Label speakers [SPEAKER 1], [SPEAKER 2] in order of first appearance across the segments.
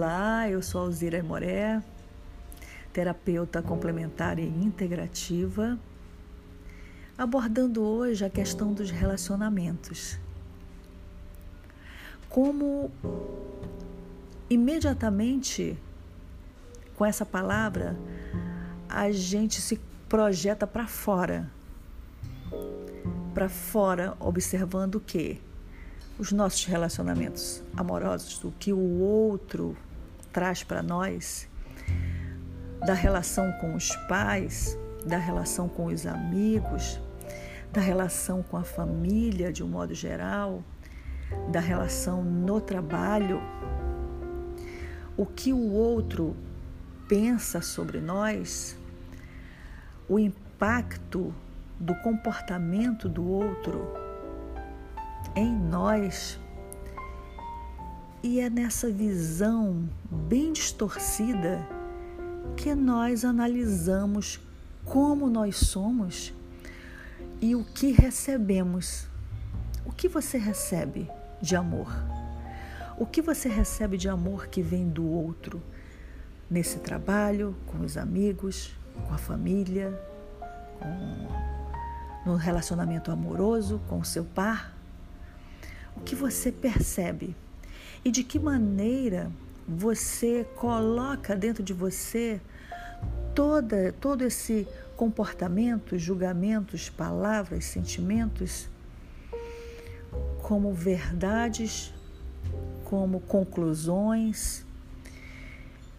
[SPEAKER 1] Olá, eu sou Alzira Moré, terapeuta complementar e integrativa, abordando hoje a questão dos relacionamentos. Como imediatamente com essa palavra a gente se projeta para fora. Para fora, observando o quê? os nossos relacionamentos amorosos, o que o outro traz para nós, da relação com os pais, da relação com os amigos, da relação com a família de um modo geral, da relação no trabalho, o que o outro pensa sobre nós, o impacto do comportamento do outro em nós. E é nessa visão bem distorcida que nós analisamos como nós somos e o que recebemos. O que você recebe de amor? O que você recebe de amor que vem do outro? Nesse trabalho, com os amigos, com a família, com, no relacionamento amoroso com o seu par? o que você percebe e de que maneira você coloca dentro de você toda, todo esse comportamento, julgamentos, palavras, sentimentos como verdades, como conclusões,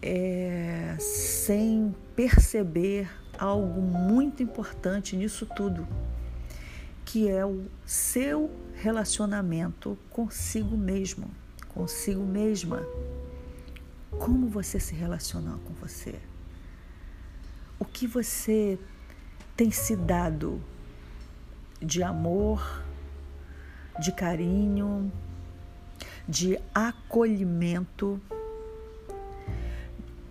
[SPEAKER 1] é, sem perceber algo muito importante nisso tudo, que é o seu relacionamento consigo mesmo, consigo mesma. Como você se relaciona com você? O que você tem se dado de amor, de carinho, de acolhimento?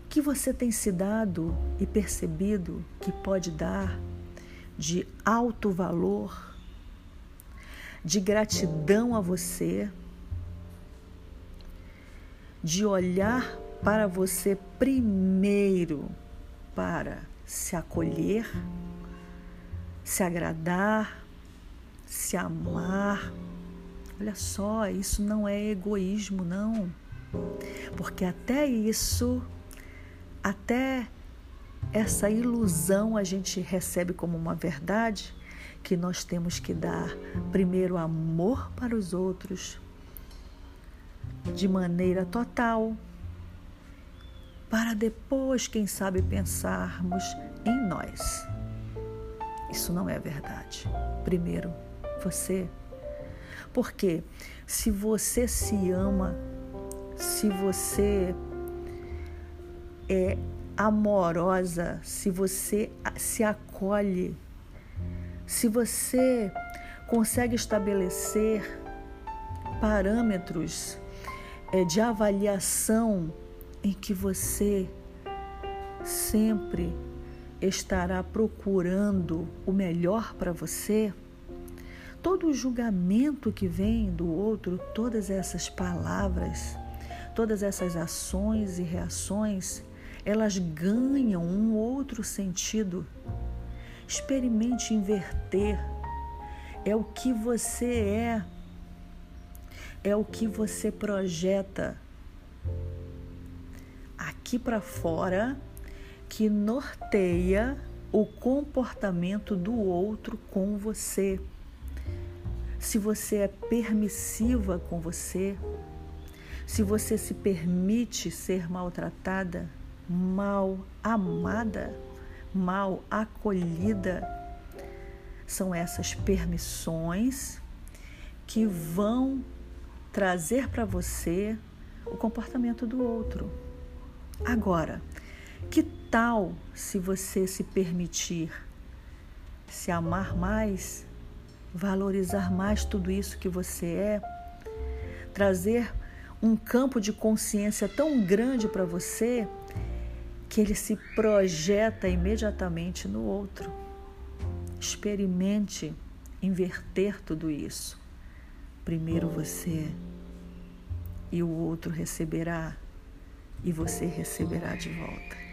[SPEAKER 1] que você tem se dado e percebido que pode dar de alto valor de gratidão a você, de olhar para você primeiro para se acolher, se agradar, se amar. Olha só, isso não é egoísmo, não. Porque até isso, até essa ilusão a gente recebe como uma verdade que nós temos que dar primeiro amor para os outros de maneira total, para depois, quem sabe, pensarmos em nós. Isso não é verdade. Primeiro, você. Porque se você se ama, se você é amorosa, se você se acolhe, se você consegue estabelecer parâmetros é, de avaliação em que você sempre estará procurando o melhor para você, todo o julgamento que vem do outro, todas essas palavras, todas essas ações e reações, elas ganham um outro sentido Experimente inverter. É o que você é. É o que você projeta aqui para fora que norteia o comportamento do outro com você. Se você é permissiva com você, se você se permite ser maltratada, mal amada, mal acolhida. São essas permissões que vão trazer para você o comportamento do outro. Agora, que tal se você se permitir se amar mais, valorizar mais tudo isso que você é, trazer um campo de consciência tão grande para você que ele se projeta imediatamente no outro. Experimente inverter tudo isso. Primeiro você e o outro receberá e você receberá de volta.